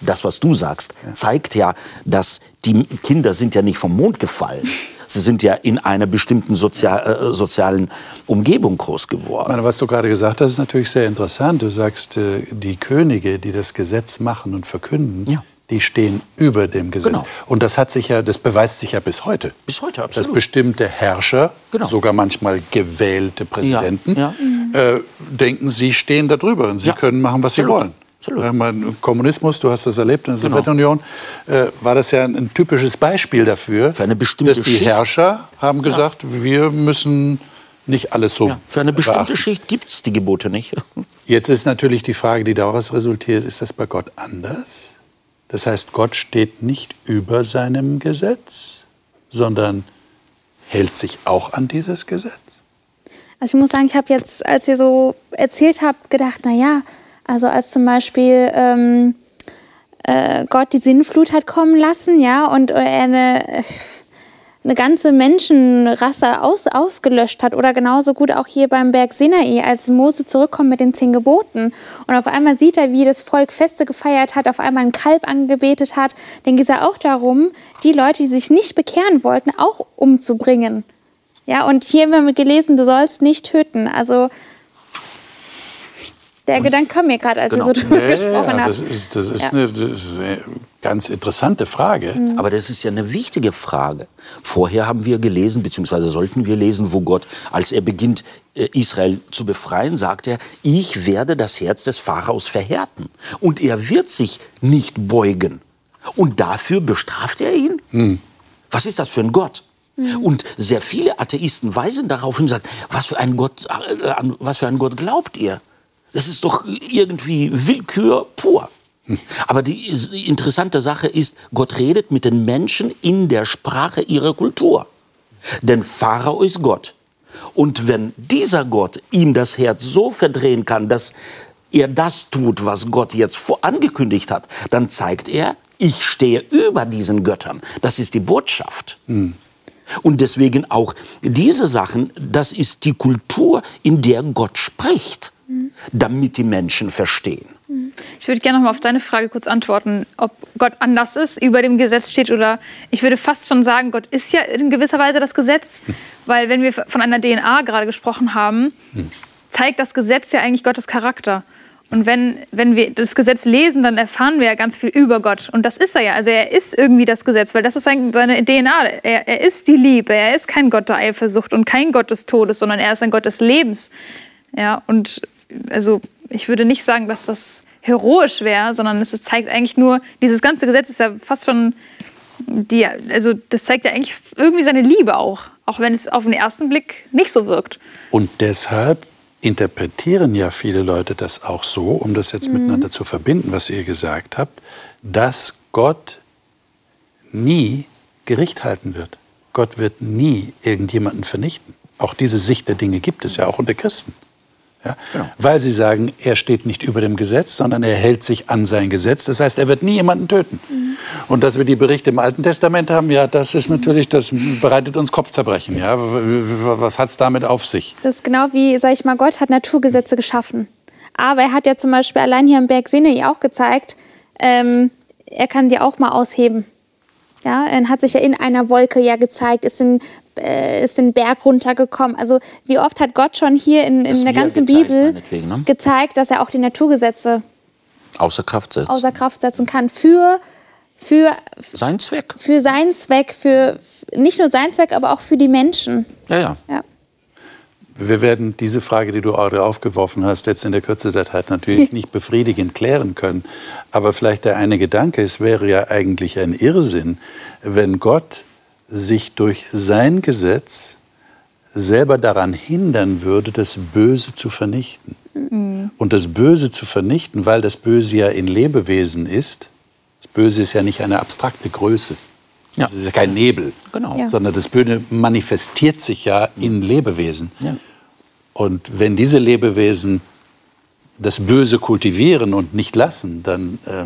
das, was du sagst, zeigt ja, dass die Kinder sind ja nicht vom Mond gefallen. Sie sind ja in einer bestimmten Sozial, äh, sozialen Umgebung groß geworden. Meine, was du gerade gesagt hast, ist natürlich sehr interessant. Du sagst, äh, die Könige, die das Gesetz machen und verkünden, ja. Die stehen über dem Gesetz. Genau. Und das hat sich ja, das beweist sich ja bis heute. Bis heute, absolut. Dass bestimmte Herrscher, genau. sogar manchmal gewählte Präsidenten, ja. Ja. Äh, denken, sie stehen da drüber und sie können machen, was absolut. sie wollen. Absolut. Kommunismus, du hast das erlebt in der genau. Sowjetunion, äh, war das ja ein, ein, typisches Beispiel dafür, für eine bestimmte dass die Schicht. Herrscher haben gesagt, ja. wir müssen nicht alles so. Ja, für eine bestimmte beachten. Schicht gibt es die Gebote nicht. Jetzt ist natürlich die Frage, die daraus resultiert, ist das bei Gott anders? Das heißt, Gott steht nicht über seinem Gesetz, sondern hält sich auch an dieses Gesetz. Also ich muss sagen, ich habe jetzt, als ihr so erzählt habt, gedacht, na ja, also als zum Beispiel ähm, äh, Gott die Sinnflut hat kommen lassen, ja, und er eine, eine ganze Menschenrasse aus, ausgelöscht hat. Oder genauso gut auch hier beim Berg Sinai, als Mose zurückkommt mit den zehn Geboten. Und auf einmal sieht er, wie das Volk Feste gefeiert hat, auf einmal ein Kalb angebetet hat. Dann geht es auch darum, die Leute, die sich nicht bekehren wollten, auch umzubringen. Ja, und hier haben wir gelesen, du sollst nicht töten. Also der Gedanke kam mir gerade, als genau. ihr so [laughs] drüber ja, gesprochen ja, habt. Das ist, das, ist ja. eine, das ist eine ganz interessante Frage. Mhm. Aber das ist ja eine wichtige Frage. Vorher haben wir gelesen, beziehungsweise sollten wir lesen, wo Gott, als er beginnt, äh, Israel zu befreien, sagt er, ich werde das Herz des Pharaos verhärten. Und er wird sich nicht beugen. Und dafür bestraft er ihn? Mhm. Was ist das für ein Gott? Mhm. Und sehr viele Atheisten weisen darauf hin und sagen, was für ein Gott, äh, was für ein Gott glaubt ihr? Das ist doch irgendwie Willkür pur. Aber die interessante Sache ist, Gott redet mit den Menschen in der Sprache ihrer Kultur. Denn Pharao ist Gott. Und wenn dieser Gott ihm das Herz so verdrehen kann, dass er das tut, was Gott jetzt angekündigt hat, dann zeigt er, ich stehe über diesen Göttern. Das ist die Botschaft. Mhm. Und deswegen auch diese Sachen, das ist die Kultur, in der Gott spricht damit die Menschen verstehen. Ich würde gerne noch mal auf deine Frage kurz antworten, ob Gott anders ist, über dem Gesetz steht oder ich würde fast schon sagen, Gott ist ja in gewisser Weise das Gesetz, [laughs] weil wenn wir von einer DNA gerade gesprochen haben, zeigt das Gesetz ja eigentlich Gottes Charakter. Und wenn, wenn wir das Gesetz lesen, dann erfahren wir ja ganz viel über Gott. Und das ist er ja. Also er ist irgendwie das Gesetz, weil das ist seine DNA. Er, er ist die Liebe. Er ist kein Gott der Eifersucht und kein Gott des Todes, sondern er ist ein Gott des Lebens. Ja, und also ich würde nicht sagen, dass das heroisch wäre, sondern es zeigt eigentlich nur, dieses ganze Gesetz ist ja fast schon, die, also das zeigt ja eigentlich irgendwie seine Liebe auch, auch wenn es auf den ersten Blick nicht so wirkt. Und deshalb interpretieren ja viele Leute das auch so, um das jetzt mhm. miteinander zu verbinden, was ihr gesagt habt, dass Gott nie Gericht halten wird. Gott wird nie irgendjemanden vernichten. Auch diese Sicht der Dinge gibt es ja auch unter Christen. Ja? Genau. Weil sie sagen, er steht nicht über dem Gesetz, sondern er hält sich an sein Gesetz. Das heißt, er wird nie jemanden töten. Mhm. Und dass wir die Berichte im Alten Testament haben, ja, das ist natürlich, das bereitet uns Kopfzerbrechen. Ja? Was hat es damit auf sich? Das ist genau wie, sag ich mal, Gott hat Naturgesetze geschaffen. Aber er hat ja zum Beispiel allein hier am Berg Sinai auch gezeigt, ähm, er kann die auch mal ausheben. Ja, er hat sich ja in einer Wolke ja gezeigt, ist in äh, ist den Berg runtergekommen. Also wie oft hat Gott schon hier in, in der ganzen gezeigt, Bibel ne? gezeigt, dass er auch die Naturgesetze außer Kraft, setzt. außer Kraft setzen kann für für seinen Zweck. Für seinen Zweck, für nicht nur seinen Zweck, aber auch für die Menschen. Ja, ja. ja. Wir werden diese Frage, die du gerade aufgeworfen hast, jetzt in der Kürze der Zeit natürlich [laughs] nicht befriedigend klären können. Aber vielleicht der eine Gedanke, es wäre ja eigentlich ein Irrsinn, wenn Gott sich durch sein Gesetz selber daran hindern würde, das Böse zu vernichten. Mhm. Und das Böse zu vernichten, weil das Böse ja in Lebewesen ist. Das Böse ist ja nicht eine abstrakte Größe. Ja. Das ist ja kein Nebel, Genau. Ja. sondern das Böse manifestiert sich ja in Lebewesen. Ja. Und wenn diese Lebewesen das Böse kultivieren und nicht lassen, dann äh,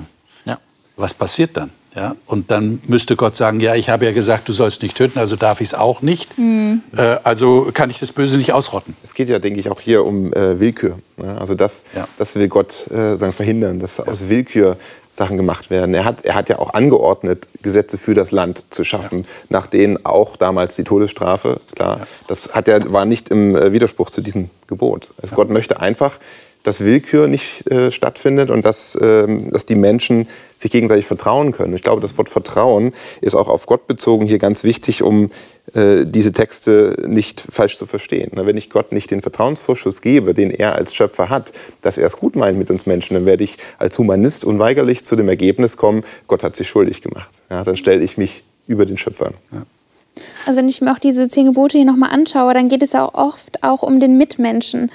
Ja. was passiert dann? Ja? Und dann müsste Gott sagen, ja, ich habe ja gesagt, du sollst nicht töten, also darf ich es auch nicht. Äh, also kann ich das Böse nicht ausrotten. Es geht ja, denke ich, auch hier um äh, Willkür. Ne? Also das, Ja. das will Gott äh, sagen, verhindern, dass aus Willkür Sachen gemacht werden. Er hat, er hat ja auch angeordnet, Gesetze für das Land zu schaffen, nach denen auch damals die Todesstrafe, klar, das hat er, war nicht im äh, Widerspruch zu diesem Gebot. Also Gott möchte einfach, dass Willkür nicht äh, stattfindet und dass, ähm, dass die Menschen sich gegenseitig vertrauen können. Ich glaube, das Wort Vertrauen ist auch auf Gott bezogen hier ganz wichtig, um äh, diese Texte nicht falsch zu verstehen. Na, Wenn ich Gott nicht den Vertrauensvorschuss gebe, den er als Schöpfer hat, dass er es gut meint mit uns Menschen, dann werde ich als Humanist unweigerlich zu dem Ergebnis kommen, Gott hat sich schuldig gemacht. Ja, dann stelle ich mich über den Schöpfer. Also wenn ich mir auch diese zehn Gebote hier nochmal anschaue, dann geht es ja auch oft auch um den Mitmenschen.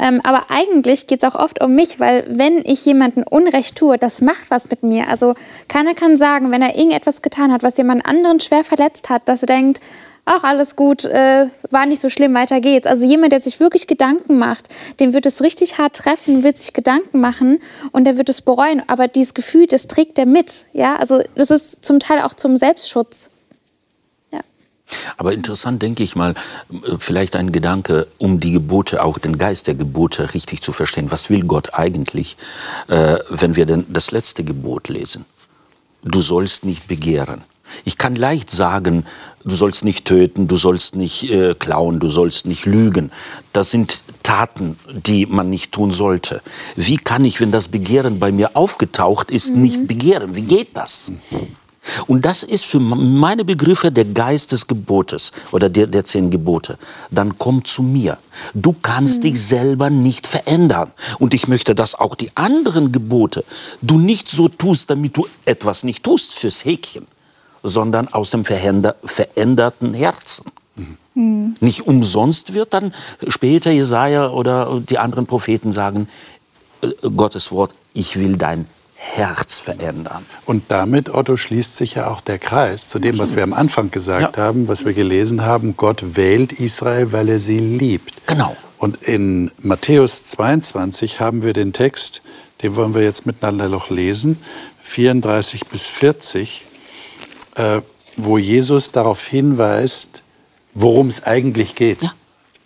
Ähm, aber eigentlich geht es auch oft um mich, weil wenn ich jemandem Unrecht tue, das macht was mit mir. Also keiner kann sagen, wenn er irgendetwas getan hat, was jemand anderen schwer verletzt hat, dass er denkt, ach, alles gut, äh, war nicht so schlimm, weiter geht's. Also jemand, der sich wirklich Gedanken macht, dem wird es richtig hart treffen, wird sich Gedanken machen und der wird es bereuen. Aber dieses Gefühl, das trägt er mit. Ja, also das ist zum Teil auch zum Selbstschutz. Aber interessant, denke ich mal, äh, vielleicht ein Gedanke, um die Gebote, auch den Geist der Gebote richtig zu verstehen. Was will Gott eigentlich, äh, wenn wir denn das letzte Gebot lesen? Du sollst nicht begehren. Ich kann leicht sagen, du sollst nicht töten, du sollst nicht äh, klauen, du sollst nicht lügen. Das sind Taten, die man nicht tun sollte. Wie kann ich, wenn das Begehren bei mir aufgetaucht ist, nicht begehren? Wie geht das? Und das ist für meine Begriffe der Geist des Gebotes oder der, der zehn Gebote. Dann komm zu mir. Du kannst dich selber nicht verändern. Und ich möchte, dass auch die anderen Gebote du nicht so tust, damit du etwas nicht tust fürs Häkchen, sondern aus dem veränder, veränderten Herzen. Nicht umsonst wird dann später Jesaja oder die anderen Propheten sagen, äh, Gottes Wort, ich will dein Herz verändern. Und damit, Otto, schließt sich ja auch der Kreis zu dem, was wir am Anfang gesagt Ja. haben, was wir gelesen haben. Gott wählt Israel, weil er sie liebt. Genau. Und in Matthäus 22 haben wir den Text, den wollen wir jetzt miteinander noch lesen, 34 bis 40, äh, wo Jesus darauf hinweist, worum es eigentlich geht Ja.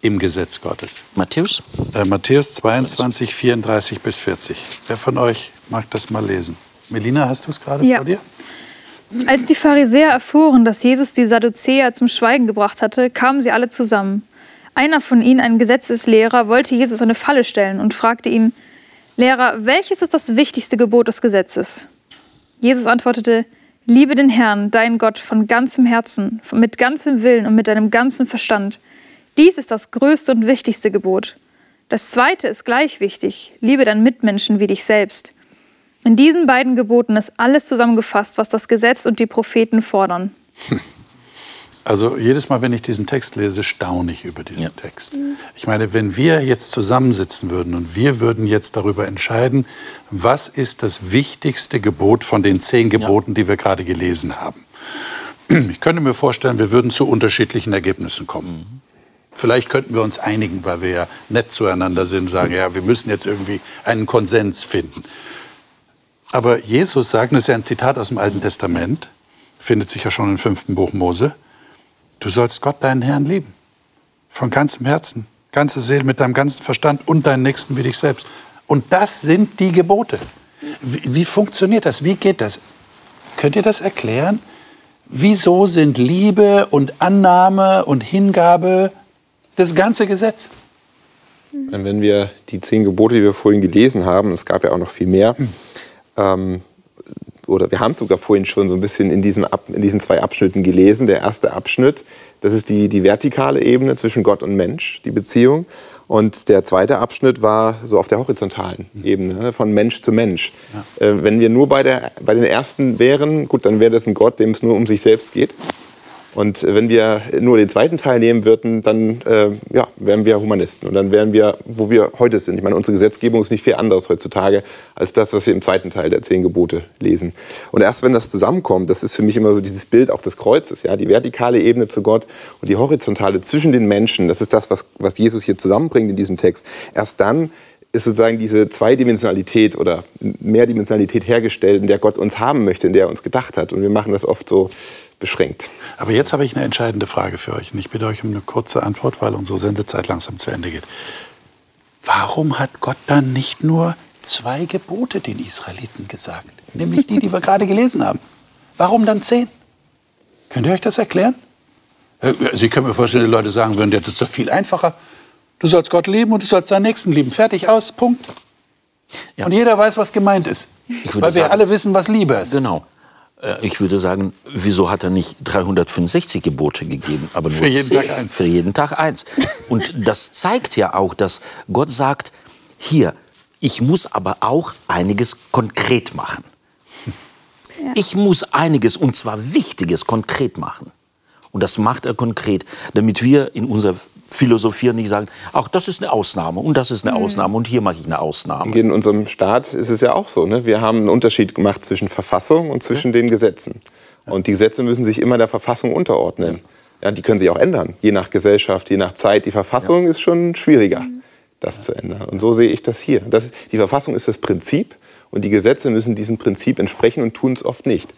im Gesetz Gottes. Matthäus? Äh, Matthäus 22, 34 bis 40. Wer von euch mag das mal lesen? Melina, hast du es gerade Ja. vor dir? Als die Pharisäer erfuhren, dass Jesus die Sadduzäer zum Schweigen gebracht hatte, kamen sie alle zusammen. Einer von ihnen, ein Gesetzeslehrer, wollte Jesus eine Falle stellen und fragte ihn, Lehrer, welches ist das wichtigste Gebot des Gesetzes? Jesus antwortete, Liebe den Herrn, deinen Gott, von ganzem Herzen, mit ganzem Willen und mit deinem ganzen Verstand. Dies ist das größte und wichtigste Gebot. Das zweite ist gleich wichtig, liebe deinen Mitmenschen wie dich selbst. In diesen beiden Geboten ist alles zusammengefasst, was das Gesetz und die Propheten fordern. [laughs] Also jedes Mal, wenn ich diesen Text lese, staune ich über diesen Text. Ich meine, wenn wir jetzt zusammensitzen würden und wir würden jetzt darüber entscheiden, was ist das wichtigste Gebot von den zehn Geboten, die wir gerade gelesen haben. [clears throat] Ich könnte mir vorstellen, wir würden zu unterschiedlichen Ergebnissen kommen. Vielleicht könnten wir uns einigen, weil wir ja nett zueinander sind, sagen, ja, wir müssen jetzt irgendwie einen Konsens finden. Aber Jesus sagt, das ist ja ein Zitat aus dem Alten Testament, findet sich ja schon im fünften Buch Mose, du sollst Gott, deinen Herrn, lieben. Von ganzem Herzen, ganze Seele, mit deinem ganzen Verstand und deinen Nächsten wie dich selbst. Und das sind die Gebote. Wie, wie funktioniert das? Wie geht das? Könnt ihr das erklären? Wieso sind Liebe und Annahme und Hingabe das ganze Gesetz? Wenn wir die zehn Gebote, die wir vorhin gelesen haben, es gab ja auch noch viel mehr, ähm, oder wir haben es sogar vorhin schon so ein bisschen in, diesem Ab, in diesen zwei Abschnitten gelesen. Der erste Abschnitt, das ist die, die vertikale Ebene zwischen Gott und Mensch, die Beziehung. Und der zweite Abschnitt war so auf der horizontalen Ebene, ne, von Mensch zu Mensch. Äh, wenn wir nur bei, der, bei den ersten wären, gut, dann wäre das ein Gott, dem es nur um sich selbst geht. Und wenn wir nur den zweiten Teil nehmen würden, dann äh, ja, wären wir Humanisten. Und dann wären wir, wo wir heute sind. Ich meine, unsere Gesetzgebung ist nicht viel anders heutzutage als das, was wir im zweiten Teil der zehn Gebote lesen. Und erst wenn das zusammenkommt, das ist für mich immer so dieses Bild auch des Kreuzes, ja, die vertikale Ebene zu Gott und die horizontale zwischen den Menschen, das ist das, was, was Jesus hier zusammenbringt in diesem Text. Erst dann ist sozusagen diese Zweidimensionalität oder Mehrdimensionalität hergestellt, in der Gott uns haben möchte, in der er uns gedacht hat. Und wir machen das oft so beschränkt. Aber jetzt habe ich eine entscheidende Frage für euch. Und ich bitte euch um eine kurze Antwort, weil unsere Sendezeit langsam zu Ende geht. Warum hat Gott dann nicht nur zwei Gebote den Israeliten gesagt? Nämlich die, die wir gerade gelesen haben. Warum dann zehn? Könnt ihr euch das erklären? Also ich kann mir vorstellen, die Leute sagen würden, jetzt ist es doch viel einfacher. Du sollst Gott lieben und du sollst deinen Nächsten lieben. Fertig, aus, Punkt. Ja. Und jeder weiß, was gemeint ist. Weil wir sagen, alle wissen, was Liebe ist. Genau. Äh, ich würde sagen, wieso hat er nicht 365 Gebote gegeben, aber nur für jeden, Tag eins. für jeden Tag eins? Und das zeigt ja auch, dass Gott sagt, hier, ich muss aber auch einiges konkret machen. Ja. Ich muss einiges, und zwar Wichtiges, konkret machen. Und das macht er konkret, damit wir in unserer philosophieren, nicht sagen, auch das ist eine Ausnahme und das ist eine mhm. Ausnahme und hier mache ich eine Ausnahme. In unserem Staat ist es ja auch so. Ne? Wir haben einen Unterschied gemacht zwischen Verfassung und zwischen den Gesetzen. Und die Gesetze müssen sich immer der Verfassung unterordnen. Ja, die können sich auch ändern, je nach Gesellschaft, je nach Zeit. Die Verfassung ja. ist schon schwieriger, das zu ändern. Und so sehe ich das hier. Das die Verfassung ist das Prinzip und die Gesetze müssen diesem Prinzip entsprechen und tun es oft nicht.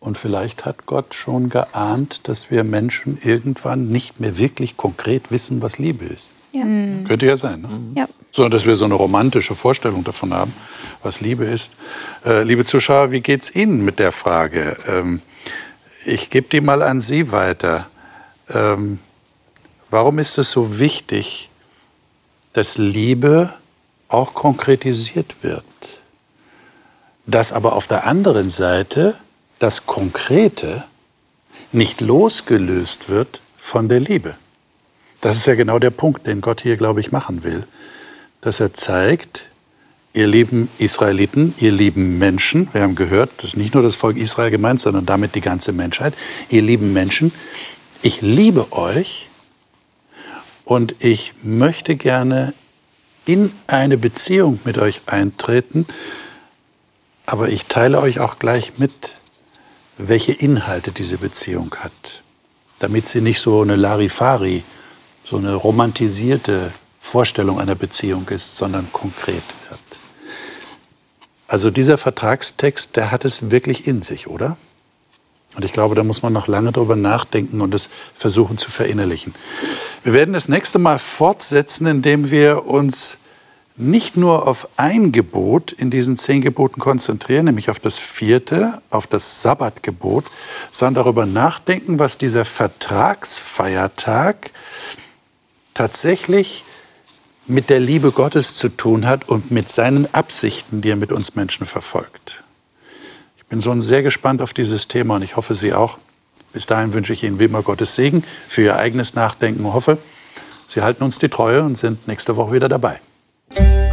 Mhm. Und vielleicht hat Gott schon geahnt, dass wir Menschen irgendwann nicht mehr wirklich konkret wissen, was Liebe ist. Ja. Mhm. Könnte ja sein. Ne? Ja. Sondern dass wir so eine romantische Vorstellung davon haben, was Liebe ist. Äh, liebe Zuschauer, wie geht es Ihnen mit der Frage? Ähm, ich gebe die mal an Sie weiter. Ähm, warum ist es so wichtig, dass Liebe auch konkretisiert wird? Dass aber auf der anderen Seite das Konkrete nicht losgelöst wird von der Liebe. Das ist ja genau der Punkt, den Gott hier, glaube ich, machen will. Dass er zeigt, ihr lieben Israeliten, ihr lieben Menschen, wir haben gehört, das ist nicht nur das Volk Israel gemeint, sondern damit die ganze Menschheit, ihr lieben Menschen, ich liebe euch und ich möchte gerne in eine Beziehung mit euch eintreten, aber ich teile euch auch gleich mit, welche Inhalte diese Beziehung hat, damit sie nicht so eine Larifari, so eine romantisierte Vorstellung einer Beziehung ist, sondern konkret wird. Also dieser Vertragstext, der hat es wirklich in sich, oder? Und ich glaube, da muss man noch lange drüber nachdenken und es versuchen zu verinnerlichen. Wir werden das nächste Mal fortsetzen, indem wir uns nicht nur auf ein Gebot in diesen zehn Geboten konzentrieren, nämlich auf das vierte, auf das Sabbatgebot, sondern darüber nachdenken, was dieser Vertragsfeiertag tatsächlich mit der Liebe Gottes zu tun hat und mit seinen Absichten, die er mit uns Menschen verfolgt. Ich bin so sehr gespannt auf dieses Thema und ich hoffe, Sie auch. Bis dahin wünsche ich Ihnen wie immer Gottes Segen für Ihr eigenes Nachdenken und hoffe, Sie halten uns die Treue und sind nächste Woche wieder dabei. Thank you.